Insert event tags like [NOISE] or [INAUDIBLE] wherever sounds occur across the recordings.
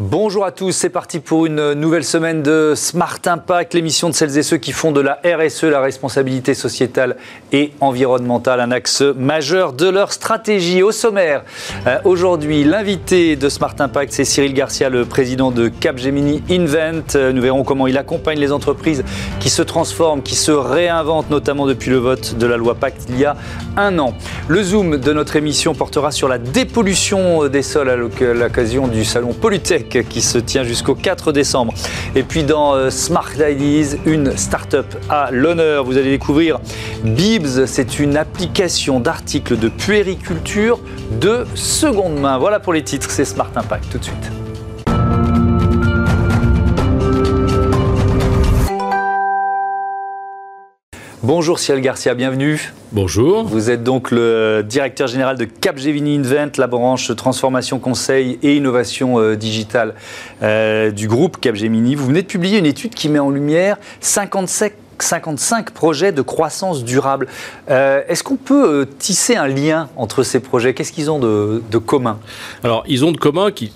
Bonjour à tous, c'est parti pour une nouvelle semaine de Smart Impact, l'émission de celles et ceux qui font de la RSE, la responsabilité sociétale et environnementale, un axe majeur de leur stratégie. Au sommaire, euh, aujourd'hui, l'invité de Smart Impact, c'est Cyril Garcia, le président de Capgemini Invent. Euh, nous verrons comment il accompagne les entreprises qui se transforment, qui se réinventent, notamment depuis le vote de la loi Pacte il y a un an. Le zoom de notre émission portera sur la dépollution des sols à l'occasion du salon Polytech qui se tient jusqu'au 4 décembre. Et puis dans euh, Smart Ideas, une start-up à l'honneur. Vous allez découvrir Bibs, c'est une application d'articles de puériculture de seconde main. Voilà pour les titres, c'est Smart Impact tout de suite. Bonjour Ciel Garcia, bienvenue. Bonjour. Vous êtes donc le directeur général de Capgemini Invent, la branche transformation conseil et innovation euh, digitale euh, du groupe Capgemini. Vous venez de publier une étude qui met en lumière 57 55 projets de croissance durable. Euh, est-ce qu'on peut euh, tisser un lien entre ces projets? Qu'est-ce qu'ils ont de, commun? Alors, ils ont de commun euh,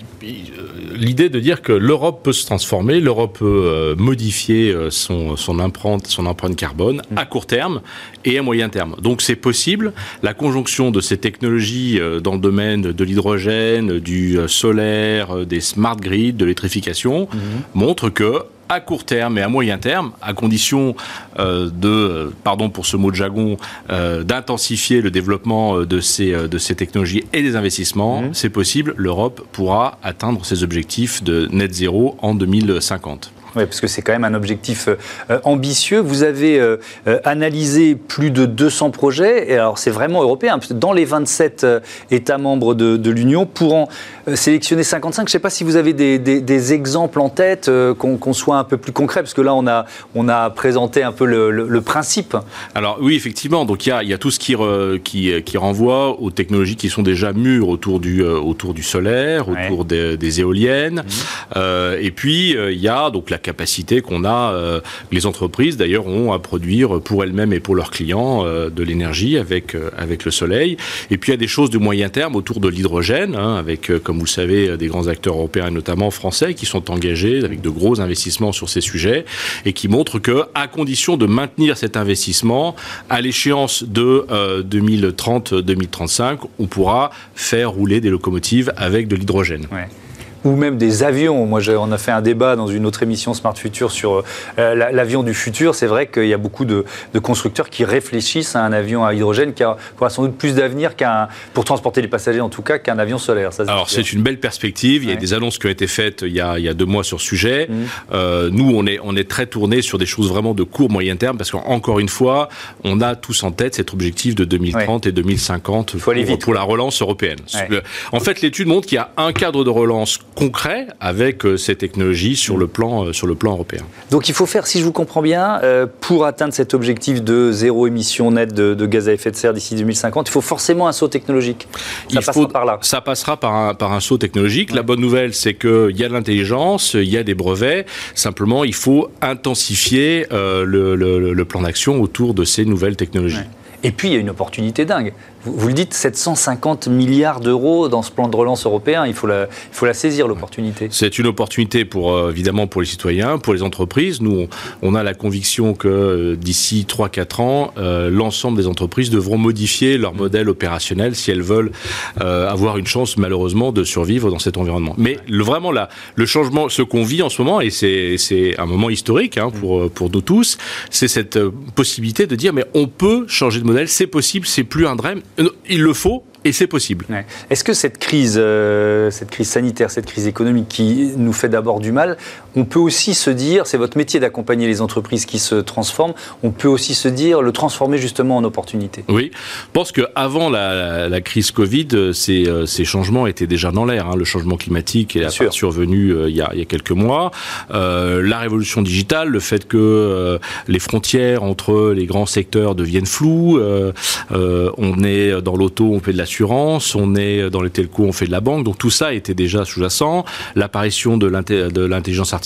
l'idée de dire que l'Europe peut se transformer, l'Europe peut modifier son, empreinte, carbone à court terme et à moyen terme. Donc c'est possible. La conjonction de ces technologies dans le domaine de l'hydrogène, du solaire, des smart grids, de l'électrification, mm. montre que à court terme et à moyen terme, à condition euh, de, pardon pour ce mot de jargon, euh, d'intensifier le développement euh, de ces, de ces technologies et des investissements, mmh. c'est possible, l'Europe pourra atteindre ses objectifs de net zéro en 2050. Oui, parce que c'est quand même un objectif euh, ambitieux. Vous avez euh, euh, analysé plus de 200 projets, et alors c'est vraiment européen, dans les 27 États membres de, l'Union, pour en sélectionner 55. Je ne sais pas si vous avez des, exemples en tête, qu'on soit un peu plus concret, parce que là, on a, on a présenté un peu le, principe. Alors oui, effectivement, donc il y a, y a, tout ce qui, qui, qui, renvoie aux technologies qui sont déjà mûres autour du, autour du solaire, autour des, éoliennes, mmh. et puis il y a donc la capacité qu'on a, euh, les entreprises d'ailleurs ont à produire pour elles-mêmes et pour leurs clients euh, de l'énergie avec, euh, avec le soleil. Et puis il y a des choses de moyen terme autour de l'hydrogène, hein, avec, comme vous le savez, des grands acteurs européens et notamment français qui sont engagés avec de gros investissements sur ces sujets et qui montrent que, à condition de maintenir cet investissement, à l'échéance de 2030-2035, on pourra faire rouler des locomotives avec de l'hydrogène ou même des avions. Moi, on a fait un débat dans une autre émission Smart Future sur euh, l'avion du futur. C'est vrai qu'il y a beaucoup de, constructeurs qui réfléchissent à un avion à hydrogène qui, aura sans doute plus d'avenir qu'un, pour transporter les passagers en tout cas, qu'un avion solaire. Ça, Alors, c'est une belle perspective. Il y a des annonces qui ont été faites il y a, il y a deux mois sur ce sujet. Mmh. Euh, nous, on est, on est très tourné sur des choses vraiment de court, moyen terme parce qu'encore une fois, on a tous en tête cet objectif de 2030 et 2050 pour, pour, la relance européenne. En fait, l'étude montre qu'il y a un cadre de relance concret avec euh, ces technologies sur le plan, euh, sur le plan européen. Donc il faut faire, si je vous comprends bien, euh, pour atteindre cet objectif de zéro émission nette de, gaz à effet de serre d'ici 2050, il faut forcément un saut technologique. Ça passera par là. Ça passera par un, par un saut technologique. La bonne nouvelle, c'est qu'il y a de l'intelligence, il y a des brevets. Simplement, il faut intensifier le, plan d'action autour de ces nouvelles technologies. Et puis, il y a une opportunité dingue vous, le dites, 750 milliards d'euros dans ce plan de relance européen, il faut la, saisir, l'opportunité. C'est une opportunité, pour, euh, évidemment, pour les citoyens, pour les entreprises. Nous, on a la conviction que euh, d'ici 3-4 ans, euh, l'ensemble des entreprises devront modifier leur modèle opérationnel si elles veulent avoir une chance, malheureusement, de survivre dans cet environnement. Mais vraiment, là, le changement, ce qu'on vit en ce moment, et c'est un moment historique hein, pour, pour nous tous, c'est cette possibilité de dire, mais on peut changer de modèle, c'est possible, c'est plus un drame il le faut, et c'est possible. Est-ce que cette crise, euh, cette crise sanitaire, cette crise économique qui nous fait d'abord du mal, on peut aussi se dire, c'est votre métier d'accompagner les entreprises qui se transforment, on peut aussi se dire, le transformer justement en opportunité Oui, je pense qu'avant la, la, crise Covid, ces, euh, ces, changements étaient déjà dans l'air. Hein. Le changement climatique est survenu euh, il, y a, il, y a, quelques mois. la révolution digitale, le fait que les frontières entre les grands secteurs deviennent floues, on est dans l'auto, on fait de la on est dans les telcos, on fait de la banque. Donc tout ça était déjà sous-jacent. L'apparition de l'intelligence artificielle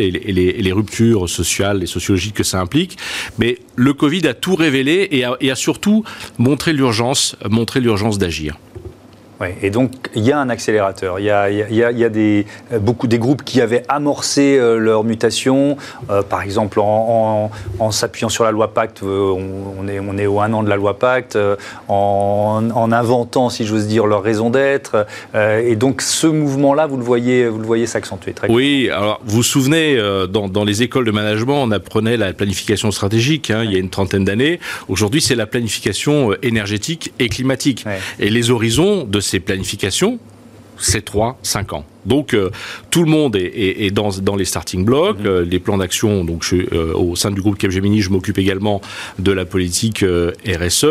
et les, ruptures sociales et sociologiques que ça implique. Mais le Covid a tout révélé et a, et a surtout montré l'urgence, montré l'urgence d'agir. Et donc il y a un accélérateur. Il y a, des, beaucoup des groupes qui avaient amorcé euh, leur mutation, euh, par exemple en, s'appuyant sur la loi Pacte, euh, on, est, on est au un an de la loi Pacte, en, inventant, si j'ose dire, leur raison d'être. et donc ce mouvement-là, vous le voyez, vous le voyez s'accentuer très Oui, alors vous vous souvenez, dans, les écoles de management, on apprenait la planification stratégique hein, il y a une trentaine d'années. Aujourd'hui, c'est la planification énergétique et climatique. Et les horizons de ces planifications, c'est 3, 5 ans. Donc euh, tout le monde est, dans, les starting blocks, mhm. euh, les plans d'action. Donc je, euh, au sein du groupe Capgemini, je m'occupe également de la politique RSE.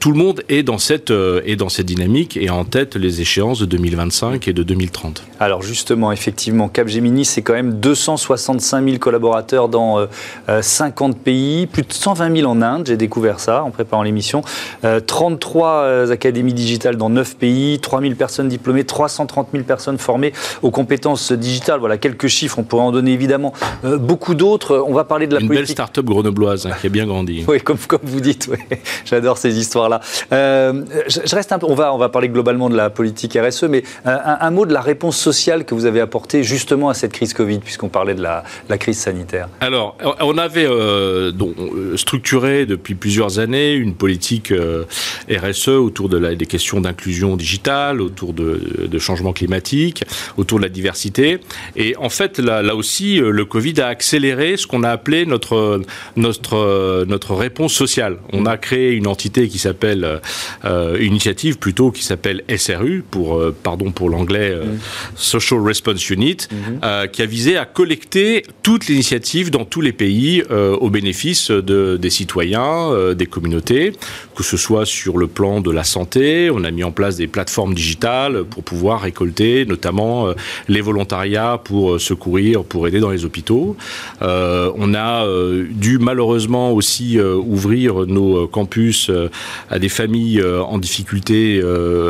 tout le monde est dans cette est dans cette dynamique et en tête les échéances de 2025 et de 2030. Alors justement, effectivement, Capgemini, c'est quand même 265 000 collaborateurs dans 50 pays, plus de 120 000 en Inde. J'ai découvert ça en préparant l'émission. 33 académies digitales dans 9 pays, 3 000 personnes diplômées, 330 000 personnes formées aux compétences digitales. Voilà quelques chiffres, on pourrait en donner évidemment euh, beaucoup d'autres. On va parler de la Une belle start-up grenobloise hein, qui a bien grandi. Oui, comme, comme vous dites, [LAUGHS] j'adore ces histoires-là. Euh, je, reste un peu, on va, on va parler globalement de la politique RSE, mais euh, un, mot de la réponse sociale que vous avez apportée justement à cette crise Covid, puisqu'on parlait de la, crise sanitaire. Alors, on avait donc, structuré depuis plusieurs années une politique RSE autour de la, des questions d'inclusion digitale, autour de, de changement climatique, autour de la diversité. Et en fait, là, là aussi, euh, le Covid a accéléré ce qu'on a appelé notre, notre, notre réponse sociale. On a créé une entité qui s'appelle, euh, une initiative plutôt qui s'appelle SRU, pour, euh, pardon pour l'anglais, Social Response Unit, mhm. qui a visé à collecter toutes les initiatives dans tous les pays au bénéfice de, des citoyens, des communautés, que ce soit sur le plan de la santé, on a mis en place des plateformes digitales pour pouvoir récolter notamment euh, les volontariats pour euh, secourir, pour aider dans les hôpitaux. Euh, on a dû malheureusement aussi ouvrir nos campus à des familles en difficulté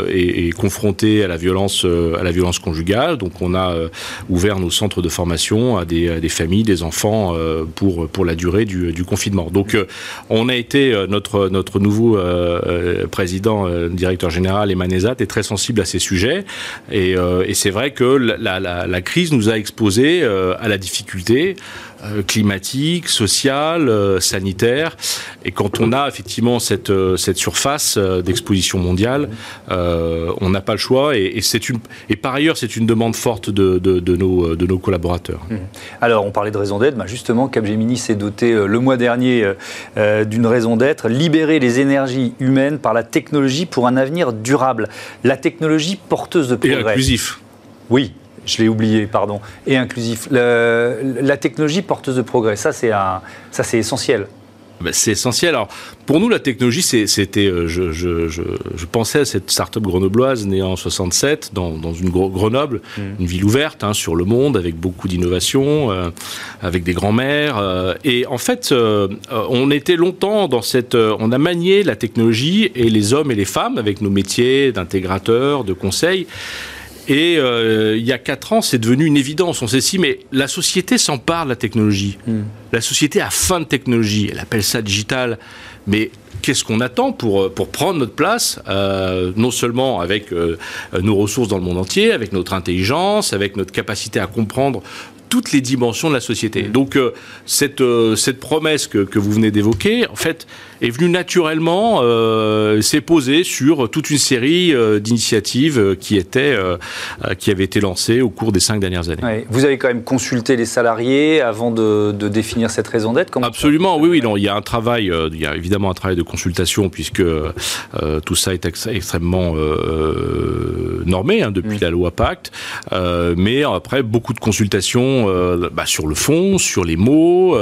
et, confrontées à la violence, à la violence conjugale. Donc on a ouvert nos centres de formation à des, familles, des enfants pour pour la durée du, confinement. Donc on a été notre notre nouveau président, directeur général Emmanuel est très sensible à ces sujets et, et c'est vrai que la, crise nous a exposés euh, à la difficulté euh, climatique, sociale, euh, sanitaire. Et quand on a effectivement cette, cette surface d'exposition mondiale, on n'a pas le choix. Et, c'est une, et par ailleurs, c'est une demande forte de, de, nos, de nos collaborateurs. Mmh. Alors, on parlait de raison d'être. Bah justement, Capgemini s'est doté le mois dernier d'une raison d'être libérer les énergies humaines par la technologie pour un avenir durable. La technologie porteuse de progrès. Et inclusif. Oui, je l'ai oublié, pardon. Et inclusif. la technologie porteuse de progrès, ça c'est essentiel. Ben, c'est essentiel. Alors, pour nous, la technologie, c'était. Euh, je, pensais à cette start-up grenobloise née en 67 dans, une Grenoble, mm. une ville ouverte hein, sur le monde avec beaucoup d'innovation, euh, avec des grands-mères. Euh, et en fait, on était longtemps dans cette. on a manié la technologie et les hommes et les femmes avec nos métiers d'intégrateurs, de conseils. Et euh, il y a quatre ans, c'est devenu une évidence. On s'est dit, mais la société s'empare de la technologie. Hmm. La société a faim de technologie. Elle appelle ça digital. Mais qu'est-ce qu'on attend pour, euh, pour prendre notre place, euh, non seulement avec nos ressources dans le monde entier, avec notre intelligence, avec notre capacité à comprendre toutes les dimensions de la société. Hmm. Donc cette, cette promesse que, que vous venez d'évoquer, en fait, est venu naturellement euh, s'est posé sur toute une série euh, d'initiatives euh, qui étaient qui avaient été lancées au cours des cinq dernières années. Vous avez quand même consulté les salariés avant de, définir cette raison d'être Absolument, oui, oui. Non, il y a un travail, il y a évidemment un travail de consultation puisque tout ça est extrêmement normé hein, depuis la loi Pacte, mais après beaucoup de consultations bah, sur le fond, sur les mots,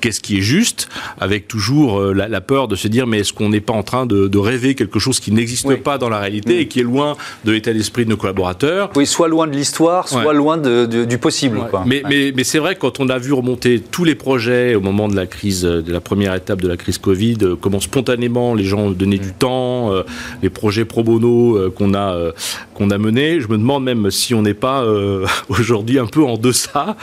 qu'est-ce qui est juste, avec toujours la peur de se dire mais est-ce qu'on n'est pas en train de, rêver quelque chose qui n'existe pas dans la réalité et qui est loin de l'état d'esprit de nos collaborateurs? Oui, soit loin de l'histoire, soit loin du possible. Mais, mais, c'est vrai quand on a vu remonter tous les projets au moment de la crise, de la première étape de la crise Covid, euh, comment spontanément les gens donnaient du temps, euh, les projets pro bono euh, qu'on a qu'on a menés, je me demande même si on n'est pas [LAUGHS] aujourd'hui un peu en deçà.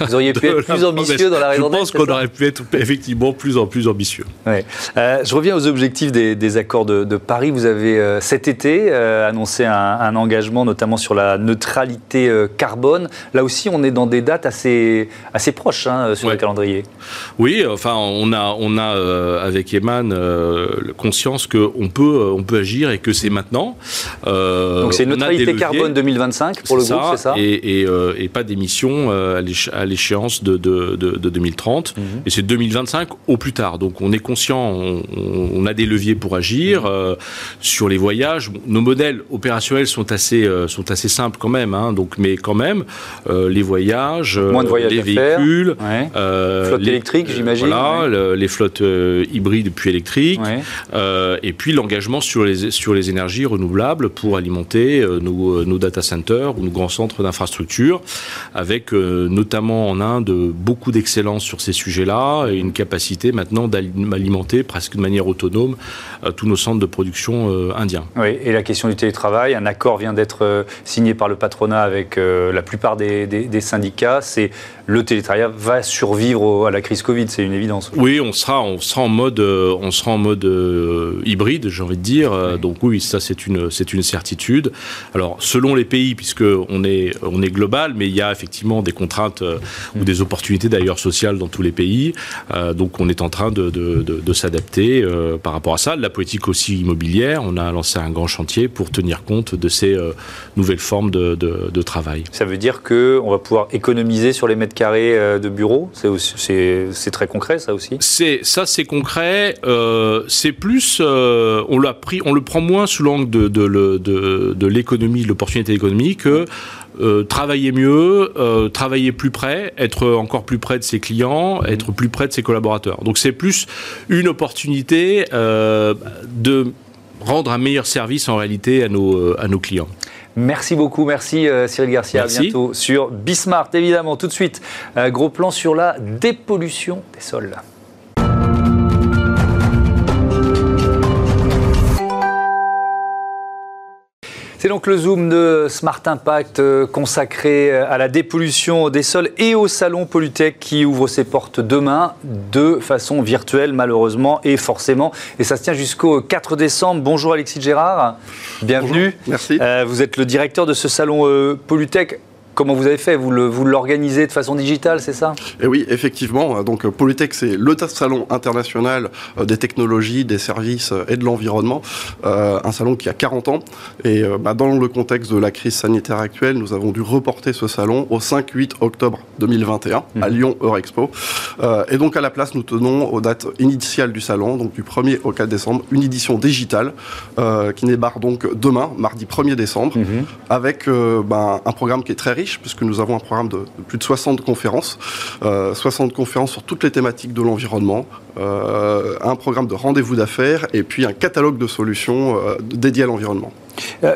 Vous auriez pu être plus ambitieux dans la raison Je pense qu'on aurait pu être effectivement plus en plus ambitieux. Ouais. Je reviens aux objectifs des, accords de, Paris. Vous avez cet été annoncé un, engagement notamment sur la neutralité carbone. Là aussi, on est dans des dates assez, assez proches hein, sur le calendrier. Oui, enfin, on a, on a avec Eman conscience qu'on peut, on peut agir et que c'est maintenant. Donc c'est neutralité carbone 2025 pour le groupe, c'est ça? et, et, pas d'émissions à l'échéance de, de, de, 2030. Mhm. Et c'est 2025 au plus tard. Donc on est conscient, on, a des leviers pour agir. Mhm. Euh, sur les voyages, nos modèles opérationnels sont assez, euh, sont assez simples quand même. Hein, donc, mais quand même, euh, les voyages, les véhicules, flotte électrique, j'imagine. Voilà, les flottes hybrides puis électriques. et puis l'engagement sur les, sur les énergies renouvelables pour alimenter nos, nos data centers ou nos grands centres d'infrastructure avec notamment en Inde beaucoup d'excellence sur ces sujets-là et une capacité maintenant d'alimenter presque de manière autonome euh, tous nos centres de production euh, indiens. Oui, et la question du télétravail, un accord vient d'être euh, signé par le patronat avec la plupart des, syndicats. Le télétravail va survivre à la crise Covid, c'est une évidence. Oui, on sera, on sera en mode, euh, on sera en mode euh, hybride, j'ai envie de dire. Euh, donc oui, ça c'est une, c'est une certitude. Alors selon les pays, puisque on est, on est global, mais il y a effectivement des contraintes ou des opportunités d'ailleurs sociales dans tous les pays. donc on est en train de, de, de, s'adapter par rapport à ça. La politique aussi immobilière, on a lancé un grand chantier pour tenir compte de ces nouvelles formes de, de, travail. Ça veut dire que on va pouvoir économiser sur les mètres carrés euh, de bureau C'est très concret, ça aussi Ça, c'est concret. Euh, c'est plus. Euh, on, pris, on le prend moins sous l'angle de, l'économie, de l'opportunité économique que. travailler mieux, travailler plus près, être encore plus près de ses clients, être plus près de ses collaborateurs. Donc c'est plus une opportunité de rendre un meilleur service en réalité à nos clients. Merci beaucoup, merci euh, Cyril Garcia. À bientôt sur Bismart, évidemment. Tout de suite, euh, gros plan sur la dépollution des sols. C'est donc le Zoom de Smart Impact euh, consacré euh, à la dépollution des sols et au salon Polytech qui ouvre ses portes demain de façon virtuelle malheureusement et forcément. Et ça se tient jusqu'au 4 décembre. Bonjour Alexis Gérard, bienvenue. merci. Euh, vous êtes le directeur de ce salon Polytech. Comment vous avez fait Vous l'organisez de façon digitale, c'est ça? Et eh oui, effectivement. Donc Polytech, c'est le salon international euh, des technologies, des services euh, et de l'environnement. Euh, un salon qui a 40 ans. Et bah, dans le contexte de la crise sanitaire actuelle, nous avons dû reporter ce salon au 5-8 octobre 2021 à mhm. Lyon Eurexpo. et donc à la place, nous tenons aux dates initiales du salon, donc du 1er au 4 décembre, une édition digitale qui débarque donc demain, mardi 1er décembre, mhm. avec bah, un programme qui est très riche puisque nous avons un programme de, plus de 60 conférences, 60 euh, conférences sur toutes les thématiques de l'environnement, euh, un programme de rendez-vous d'affaires et puis un catalogue de solutions euh, dédiées à l'environnement.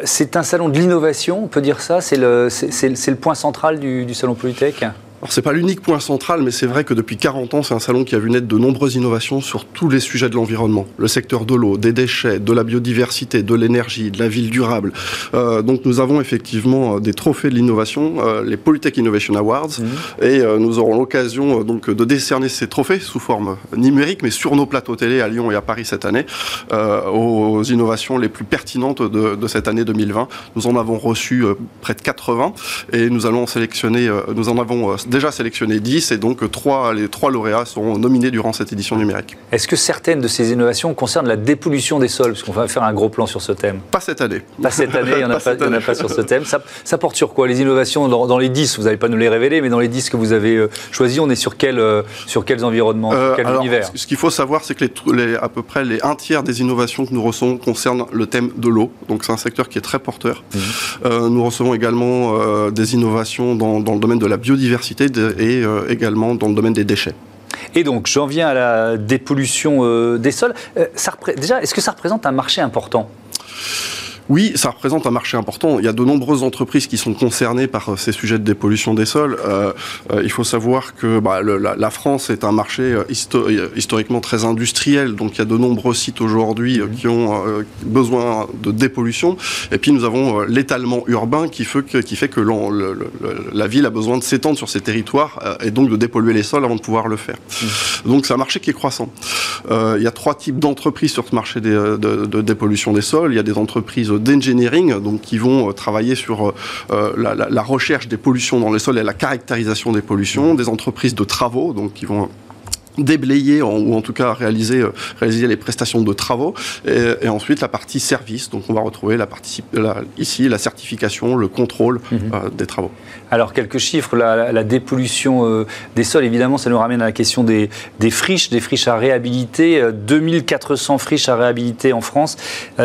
c'est un salon de l'innovation, on peut dire ça? C'est le, point central du, du salon Polytech? Alors c'est pas l'unique point central, mais c'est vrai que depuis 40 ans, c'est un salon qui a vu naître de nombreuses innovations sur tous les sujets de l'environnement. Le secteur de l'eau, des déchets, de la biodiversité, de l'énergie, de la ville durable. Euh, donc nous avons effectivement euh, des trophées de l'innovation, euh, les Polytech Innovation Awards, mmh. et nous aurons l'occasion donc de décerner ces trophées sous forme numérique, mais sur nos plateaux télé à Lyon et à Paris cette année, aux innovations les plus pertinentes de, de, cette année 2020. Nous en avons reçu près de 80, et nous allons sélectionner, nous en avons déjà sélectionné 10 et donc 3, les 3 lauréats seront nominés durant cette édition numérique. Est-ce que certaines de ces innovations concernent la dépollution des sols? Parce qu'on va faire un gros plan sur ce thème. Pas cette année. Pas cette année, il n'y en, a [LAUGHS] pas, sur ce thème. Ça, porte sur quoi? Les innovations dans, les 10, vous n'allez pas nous les révéler, mais dans les 10 que vous avez euh, choisis, on est sur, quel, euh, sur quels environnements, sur quel euh, univers? Ce qu'il faut savoir, c'est que les, à peu près les un tiers des innovations que nous recevons concernent le thème de l'eau. Donc c'est un secteur qui est très porteur. Mmh. nous recevons également des innovations dans, dans le domaine de la biodiversité et euh, également dans le domaine des déchets. Et donc, j'en viens à la dépollution euh, des sols. Euh, déjà, est-ce que ça représente un marché important? Oui, ça représente un marché important. Il y a de nombreuses entreprises qui sont concernées par euh, ces sujets de dépollution des sols. Euh, euh, il faut savoir que bah, le, la, la, France est un marché euh, histo historiquement très industriel, donc il y a de nombreux sites aujourd'hui qui ont besoin de dépollution. Et puis nous avons l'étalement urbain qui fait que, qui fait que le, le, la ville a besoin de s'étendre sur ses territoires et donc de dépolluer les sols avant de pouvoir le faire. Mmh. Donc c'est un marché qui est croissant. il y a trois types d'entreprises sur ce marché des, de, de, dépollution des sols. Il y a des entreprises d'engineering, donc qui vont euh, travailler sur euh, la, la, la, recherche des pollutions dans les sols et la caractérisation des pollutions, des entreprises de travaux, donc qui vont déblayer ou en tout cas réaliser, euh, réaliser les prestations de travaux. Et, et, ensuite la partie service. Donc on va retrouver la partie la, ici la certification le contrôle mmh. euh, des travaux. Alors quelques chiffres. La, la dépollution euh, des sols évidemment ça nous ramène à la question des, des friches des friches à réhabiliter. 2400 friches à réhabiliter en France.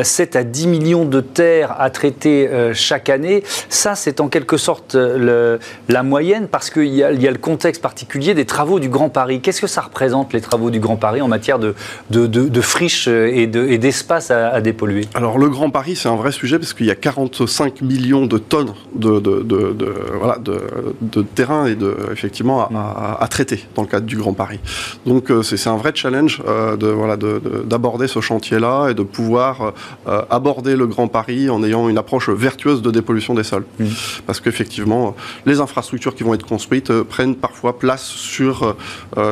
7 à 10 millions de terres à traiter chaque année. Ça c'est en quelque sorte le, la moyenne parce qu'il y, y, a le contexte particulier des travaux du Grand Paris. Qu'est-ce que ça représente représentent les travaux du Grand Paris en matière de, de, de, de friches et d'espace à, à, dépolluer Alors le Grand Paris, c'est un vrai sujet parce qu'il y a 45 millions de tonnes de, de, voilà, de, terrain et de, effectivement à, à, traiter dans le cadre du Grand Paris. Donc euh, c'est un vrai challenge euh, de voilà, d'aborder ce chantier-là et de pouvoir euh, aborder le Grand Paris en ayant une approche vertueuse de dépollution des sols. Mmh. Parce qu'effectivement, les infrastructures qui vont être construites prennent parfois place sur,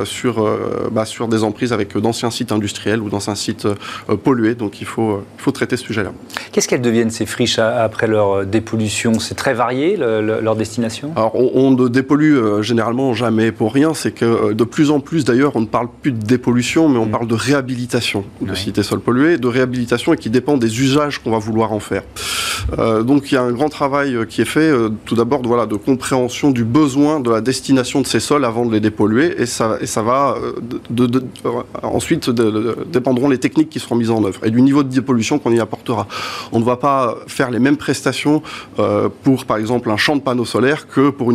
sur bah, sur des emprises avec d'anciens sites industriels ou d'anciens sites euh, pollués. Donc il faut, euh, il faut traiter ce sujet-là. Qu'est-ce qu'elles deviennent ces friches après leur dépollution? C'est très varié le, le, leur destination? Alors on, ne dépollue généralement jamais pour rien. C'est que de plus en plus d'ailleurs on ne parle plus de dépollution mais on mmh. parle de réhabilitation de oui. sites et sols pollués, de réhabilitation et qui dépend des usages qu'on va vouloir en faire. Euh, donc il y a un grand travail qui est fait euh, tout d'abord voilà, de compréhension du besoin de la destination de ces sols avant de les dépolluer et ça, et ça va de, ensuite dépendront les techniques qui seront mises en œuvre et du niveau de dépollution qu'on y apportera. On ne va pas faire les mêmes prestations euh, pour par exemple un champ de panneaux solaires que pour,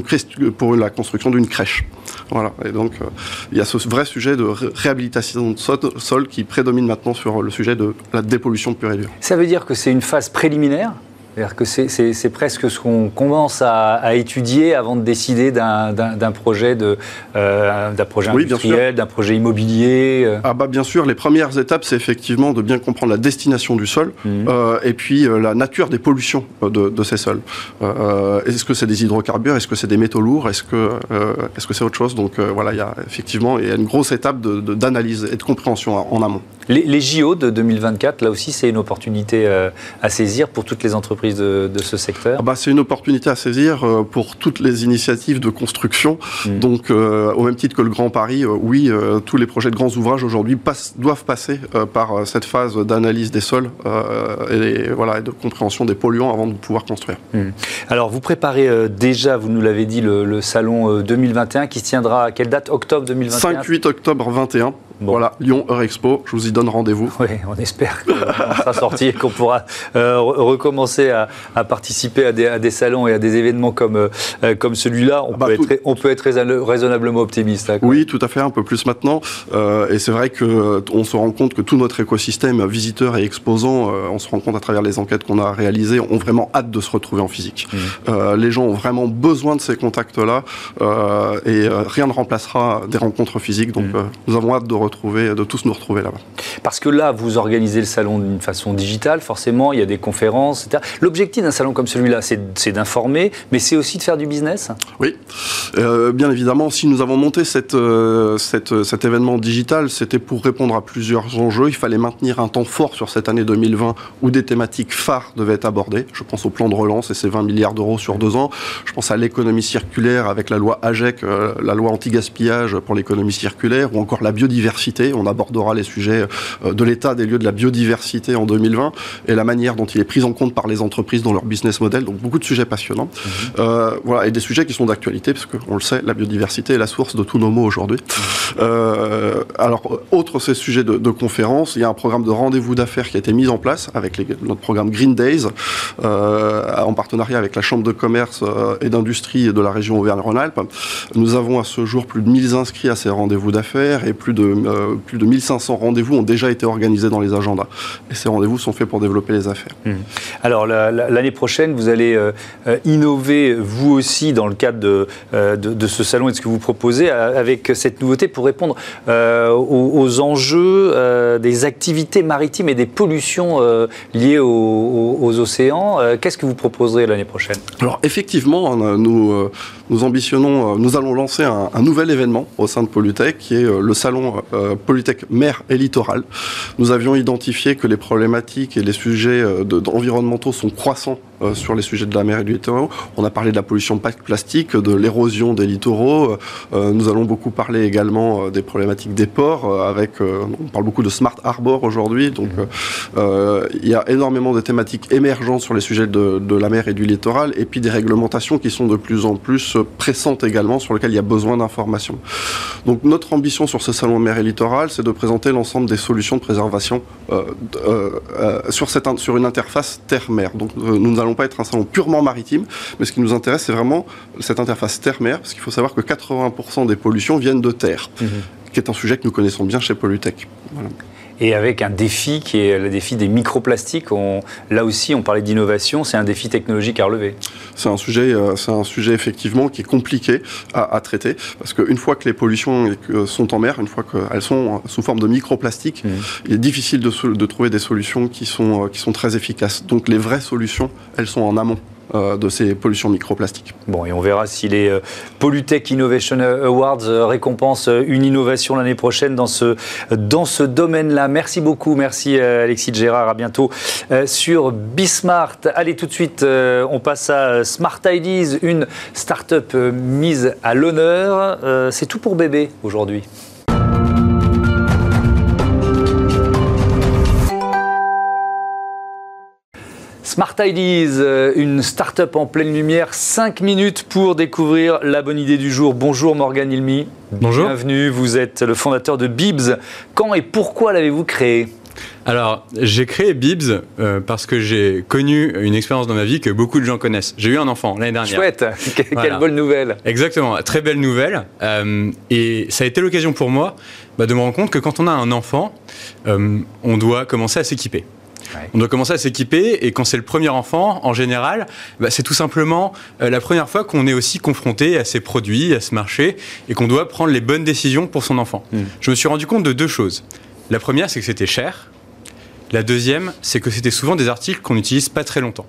la construction d'une crèche. Voilà. Et donc euh, il y a ce vrai sujet de réhabilitation de sol qui prédomine maintenant sur le sujet de la dépollution pure et dure. Ça veut dire que c'est une phase préliminaire c'est-à-dire que c'est presque ce qu'on commence à, à, étudier avant de décider d'un projet, de, euh, projet oui, industriel, d'un projet immobilier. Euh. Ah bah bien sûr, les premières étapes, c'est effectivement de bien comprendre la destination du sol mmh. euh, et puis euh, la nature des pollutions de, de ces sols. Est-ce que c'est des hydrocarbures? Est-ce que c'est des métaux lourds? Est-ce que c'est autre chose? Donc voilà, il y a effectivement il y a une grosse étape d'analyse de, de, et de compréhension en, en amont. Les, les, JO de 2024, là aussi, c'est une opportunité à saisir pour toutes les entreprises entreprises de, de ce secteur ah bah, C'est une opportunité à saisir euh, pour toutes les initiatives de construction. Mmh. Donc, euh, au même titre que le Grand Paris, euh, oui, euh, tous les projets de grands ouvrages aujourd'hui doivent passer euh, par cette phase d'analyse des sols et, voilà, et de compréhension des polluants avant de pouvoir construire. Mmh. Alors, vous préparez déjà, vous nous l'avez dit, le, le, salon 2021 qui se tiendra à quelle date? Octobre 2021 5-8 octobre 21. Bon. Voilà, Lyon Eurexpo, je vous y donne rendez-vous. [LAUGHS] Oui, on espère qu'on sera sorti et qu'on pourra euh, recommencer à, à, participer à des, à des, salons et à des événements comme, euh, comme celui-là. On, bah, peut être, on peut être raisonnablement optimiste. Hein, oui, tout à fait, un peu plus maintenant. Euh, et c'est vrai qu'on se rend compte que tout notre écosystème, visiteurs et exposants, on se rend compte à travers les enquêtes qu'on a réalisées, ont vraiment hâte de se retrouver en physique. Mmh. les gens ont vraiment besoin de ces contacts-là et rien ne remplacera des rencontres physiques. Donc mmh. nous avons hâte de retrouver, de tous nous retrouver là-bas. Parce que là, vous organisez le salon d'une façon digitale, forcément, il y a des conférences, etc. L'objectif d'un salon comme celui-là, c'est d'informer, mais c'est aussi de faire du business? Oui, euh, bien évidemment, si nous avons monté cette, euh, cette, cet événement digital, c'était pour répondre à plusieurs enjeux. Il fallait maintenir un temps fort sur cette année 2020 où des thématiques phares devaient être abordées. Je pense au plan de relance et ses 20 milliards d'euros sur deux ans. Je pense à l'économie circulaire avec la loi AGEC, euh, la loi anti-gaspillage pour l'économie circulaire, ou encore la biodiversité. On abordera les sujets euh, de l'état des lieux de la biodiversité en 2020 et la manière dont il est pris en compte par les entreprises dans leur business model. Donc beaucoup de sujets passionnants. Mmh. Euh, voilà, et des sujets qui sont d'actualité, parce qu'on le sait, la biodiversité est la source de tous nos mots aujourd'hui. Mmh. Euh, alors, autre ces sujets de, de conférences, il y a un programme de rendez-vous d'affaires qui a été mis en place avec les, notre programme Green Days, euh, en partenariat avec la Chambre de commerce euh, et d'industrie de la région Auvergne-Rhône-Alpes. Nous avons à ce jour plus de 1000 inscrits à ces rendez-vous d'affaires et plus de plus de 1500 rendez-vous ont déjà été organisés dans les agendas. Et ces rendez-vous sont faits pour développer les affaires. Mmh. Alors l'année prochaine, vous allez innover vous aussi dans le cadre de, de, ce salon et de ce que vous proposez avec cette nouveauté pour répondre aux, enjeux des activités maritimes et des pollutions liées aux, océans. Qu'est-ce que vous proposerez l'année prochaine? Alors effectivement, nous, nous ambitionnons, nous allons lancer un, un nouvel événement au sein de Polytech qui est le salon Polytech mer et littoral. Nous avions identifié que les problématiques et les sujets euh, environnementaux sont croissants euh, sur les sujets de la mer et du littoral. On a parlé de la pollution plastique, de l'érosion des littoraux. Euh, nous allons beaucoup parler également des problématiques des ports. Avec, on parle beaucoup de smart harbor aujourd'hui. Donc, il y a énormément de thématiques émergentes sur les sujets de, de, la mer et du littoral, et puis des réglementations qui sont de plus en plus pressantes également, sur lesquelles il y a besoin d'informations. Donc, notre ambition sur ce salon mer et littoral, c'est de présenter l'ensemble des solutions de préservation euh, euh, sur, cette, sur une interface terre-mer. Donc euh, nous n'allons pas être un salon purement maritime, mais ce qui nous intéresse, c'est vraiment cette interface terre-mer, parce qu'il faut savoir que 80% des pollutions viennent de terre, mhm. qui est un sujet que nous connaissons bien chez Polytech. Voilà et avec un défi qui est le défi des microplastiques. là aussi, on parlait d'innovation, c'est un défi technologique à relever. C'est un sujet, euh, c'est un sujet effectivement qui est compliqué à, traiter parce qu'une fois que les pollutions sont en mer, une fois qu'elles sont sous forme de microplastiques, mmh. il est difficile de, de, trouver des solutions qui sont, euh, qui sont très efficaces. Donc les vraies solutions, elles sont en amont. Euh, de ces pollutions microplastiques. Bon, et on verra si les euh, Polytech Innovation Awards euh, récompensent une innovation l'année prochaine dans ce, dans ce domaine-là. Merci beaucoup, merci Alexis Gérard, à bientôt sur Bismart. Allez, tout de suite, on passe à Smart Ideas, une start-up mise à l'honneur. C'est tout pour bébé aujourd'hui. Smart Ideas, euh, une start-up en pleine lumière. 5 minutes pour découvrir la bonne idée du jour. Bonjour Morgan Ilmi. Bonjour. Bienvenue, vous êtes le fondateur de Bibs. Quand et pourquoi l'avez-vous créé? Alors, j'ai créé Bibs euh, parce que j'ai connu une expérience dans ma vie que beaucoup de gens connaissent. J'ai eu un enfant l'année dernière. Chouette, [LAUGHS] quelle bonne nouvelle. Exactement, très belle nouvelle. Euh, et ça a été l'occasion pour moi bah, de me rendre compte que quand on a un enfant, on doit commencer à s'équiper. On doit commencer à s'équiper et quand c'est le premier enfant, en général, bah, c'est tout simplement euh, la première fois qu'on est aussi confronté à ces produits, à ce marché et qu'on doit prendre les bonnes décisions pour son enfant. Hmm. Je me suis rendu compte de deux choses. La première, c'est que c'était cher. La deuxième, c'est que c'était souvent des articles qu'on n'utilise pas très longtemps.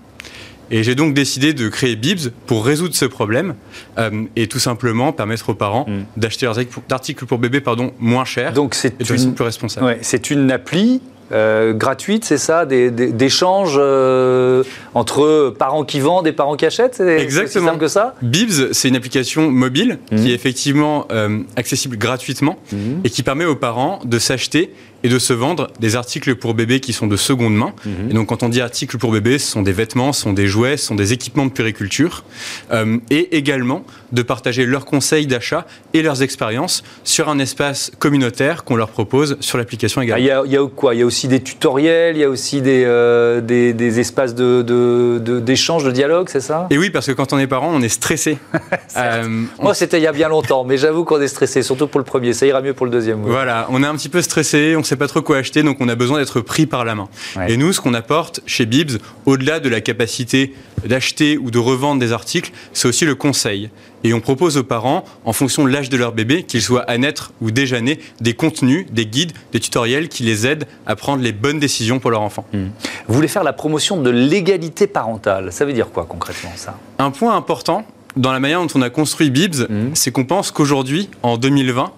Et j'ai donc décidé de créer Bibs pour résoudre ce problème euh, et tout simplement permettre aux parents hmm. d'acheter leurs articles pour bébé pardon, moins cher donc c'est de une... plus responsable. c'est une appli euh, gratuite, c'est ça D'échanges euh, entre parents qui vendent et parents qui achètent Exactement. simple que ça? Bibs, c'est une application mobile qui mhm. est effectivement euh, accessible gratuitement mhm. et qui permet aux parents de s'acheter et de se vendre des articles pour bébé qui sont de seconde main. Mhm. Et donc quand on dit articles pour bébé, ce sont des vêtements, ce sont des jouets, ce sont des équipements de périculture. Euh, et également de partager leurs conseils d'achat et leurs expériences sur un espace communautaire qu'on leur propose sur l'application également. Ah, il y, a, quoi? Il y a aussi des tutoriels, il y a aussi des, euh, des, espaces d'échange, de, de, dialogue, c'est ça? Et oui, parce que quand on est parent, on est stressé. [LAUGHS] euh, Moi, c'était il y a bien longtemps, mais j'avoue qu'on est stressé, surtout pour le premier. Ça ira mieux pour le deuxième. Voilà, on est un petit peu stressé, on sait pas trop quoi acheter, donc on a besoin d'être pris par la main. Et nous, ce qu'on apporte chez Bibs, au-delà de la capacité d'acheter ou de revendre des articles, c'est aussi le conseil. Et on propose aux parents, en fonction de l'âge de leur bébé, qu'il soit à naître ou déjà né, des contenus, des guides, des tutoriels qui les aident à prendre les bonnes décisions pour leur enfant. Hmm. Vous voulez faire la promotion de l'égalité parentale. Ça veut dire quoi concrètement ça? Un point important dans la manière dont on a construit Bibs, hmm. c'est qu'on pense qu'aujourd'hui, en 2020,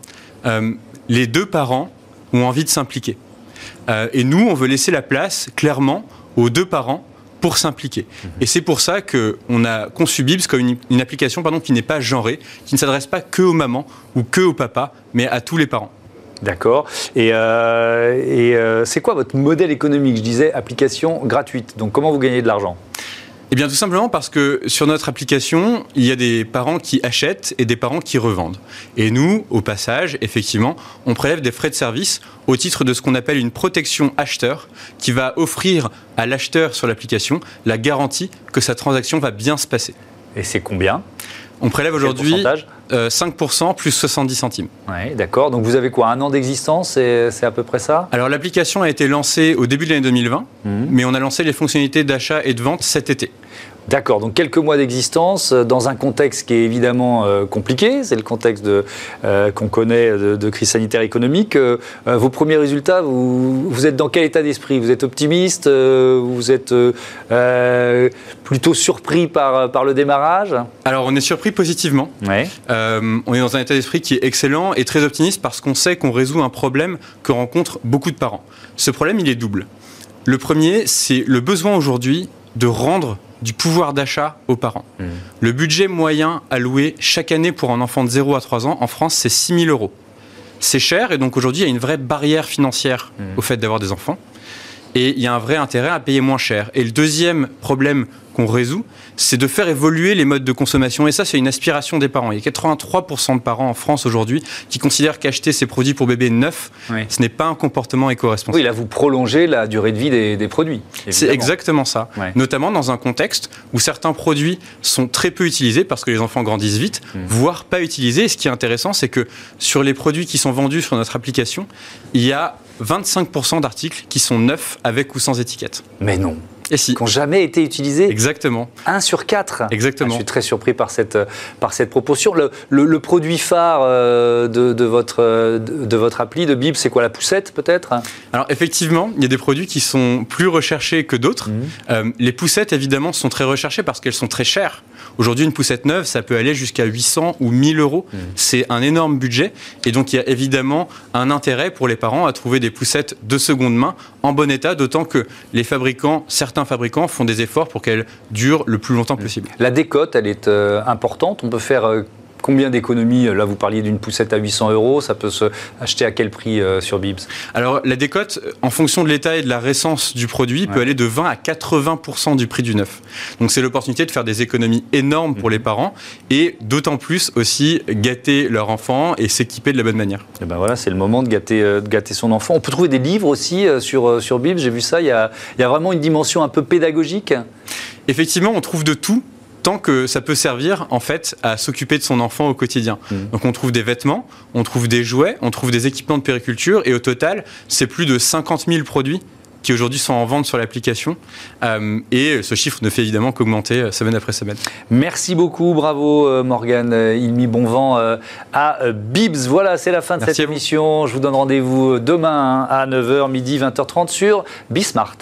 euh, les deux parents ont envie de s'impliquer. Euh, et nous, on veut laisser la place, clairement, aux deux parents pour s'impliquer. Mhm. Et c'est pour ça qu'on a conçu Bibs comme une, application pardon, qui n'est pas genrée, qui ne s'adresse pas que aux mamans ou que aux papas, mais à tous les parents. D'accord. Et, euh, euh, c'est quoi votre modèle économique? Je disais application gratuite. Donc comment vous gagnez de l'argent? Eh bien, tout simplement parce que sur notre application, il y a des parents qui achètent et des parents qui revendent. Et nous, au passage, effectivement, on prélève des frais de service au titre de ce qu'on appelle une protection acheteur, qui va offrir à l'acheteur sur l'application la garantie que sa transaction va bien se passer. Et c'est combien? On prélève aujourd'hui euh, 5% plus 70 centimes. Ouais, d'accord. Donc vous avez quoi Un an d'existence C'est c'est à peu près ça? Alors l'application a été lancée au début de l'année 2020, Mhm. mais on a lancé les fonctionnalités d'achat et de vente cet été. D'accord, donc quelques mois d'existence euh, dans un contexte qui est évidemment euh, compliqué, c'est le contexte euh, qu'on connaît de, de crise sanitaire économique. Euh, vos premiers résultats, vous, vous êtes dans quel état d'esprit? Vous êtes optimiste? Euh, Vous êtes plutôt surpris par, par le démarrage? Alors on est surpris positivement. Ouais. On est dans un état d'esprit qui est excellent et très optimiste parce qu'on sait qu'on résout un problème que rencontrent beaucoup de parents. Ce problème, il est double. Le premier, c'est le besoin aujourd'hui de rendre du pouvoir d'achat aux parents. Mhm. Le budget moyen alloué chaque année pour un enfant de 0 à 3 ans en France, c'est 6 000 euros. C'est cher et donc aujourd'hui, il y a une vraie barrière financière Mhm. au fait d'avoir des enfants. Et il y a un vrai intérêt à payer moins cher. Et le deuxième problème qu'on résout, c'est de faire évoluer les modes de consommation. Et ça, c'est une aspiration des parents. Il y a 83% de parents en France aujourd'hui qui considèrent qu'acheter ces produits pour bébés neufs, Oui. ce n'est pas un comportement éco-responsable. Oui, là, vous prolongez la durée de vie des, des produits. C'est exactement ça. Ouais. Notamment dans un contexte où certains produits sont très peu utilisés parce que les enfants grandissent vite, Mm. voire pas utilisés. Et ce qui est intéressant, c'est que sur les produits qui sont vendus sur notre application, il y a 25% d'articles qui sont neufs avec ou sans étiquette. Mais non, Et si. qui n'ont jamais été utilisés. Exactement. 1 sur 4. Exactement. je suis très surpris par cette, par cette proportion. Le, le- le produit phare euh, de, de votre, euh, de, de votre appli, de Bib, c'est quoi la poussette peut-être? Alors effectivement, il y a des produits qui sont plus recherchés que d'autres. Mhm. Euh, les poussettes, évidemment, sont très recherchées parce qu'elles sont très chères. Aujourd'hui, une poussette neuve, ça peut aller jusqu'à 800 ou 1000 euros. Mhm. C'est un énorme budget. Et donc, il y a évidemment un intérêt pour les parents à trouver des poussettes de seconde main en bon état, d'autant que les fabricants, certains fabricants, font des efforts pour qu'elles durent le plus longtemps possible. La décote, elle est euh, importante. On peut faire euh, combien d'économies Là, vous parliez d'une poussette à 800 euros. Ça peut se acheter à quel prix euh, sur Bibs? Alors, la décote, euh, en fonction de l'état et de la récence du produit, peut aller de 20 à 80% du prix du neuf. Donc, c'est l'opportunité de faire des économies énormes pour les parents et d'autant plus aussi gâter leur enfant et s'équiper de la bonne manière. Et ben voilà, c'est le moment de gâter, euh, de gâter son enfant. On peut trouver des livres aussi euh, sur, euh, sur Bibs? J'ai vu ça. Il y, a, il y a vraiment une dimension un peu pédagogique? Effectivement, on trouve de tout tant que ça peut servir en fait à s'occuper de son enfant au quotidien. Mhm. Donc on trouve des vêtements, on trouve des jouets, on trouve des équipements de périculture et au total, c'est plus de 50 000 produits qui aujourd'hui sont en vente sur l'application. Euh, et ce chiffre ne fait évidemment qu'augmenter euh, semaine après semaine. Merci beaucoup, bravo euh, Morgane euh, Ilmi, bon vent à Bibs. Voilà, c'est la fin de Merci cette émission. Je vous donne rendez-vous demain hein, à 9h, midi, 20h30 sur Bismart.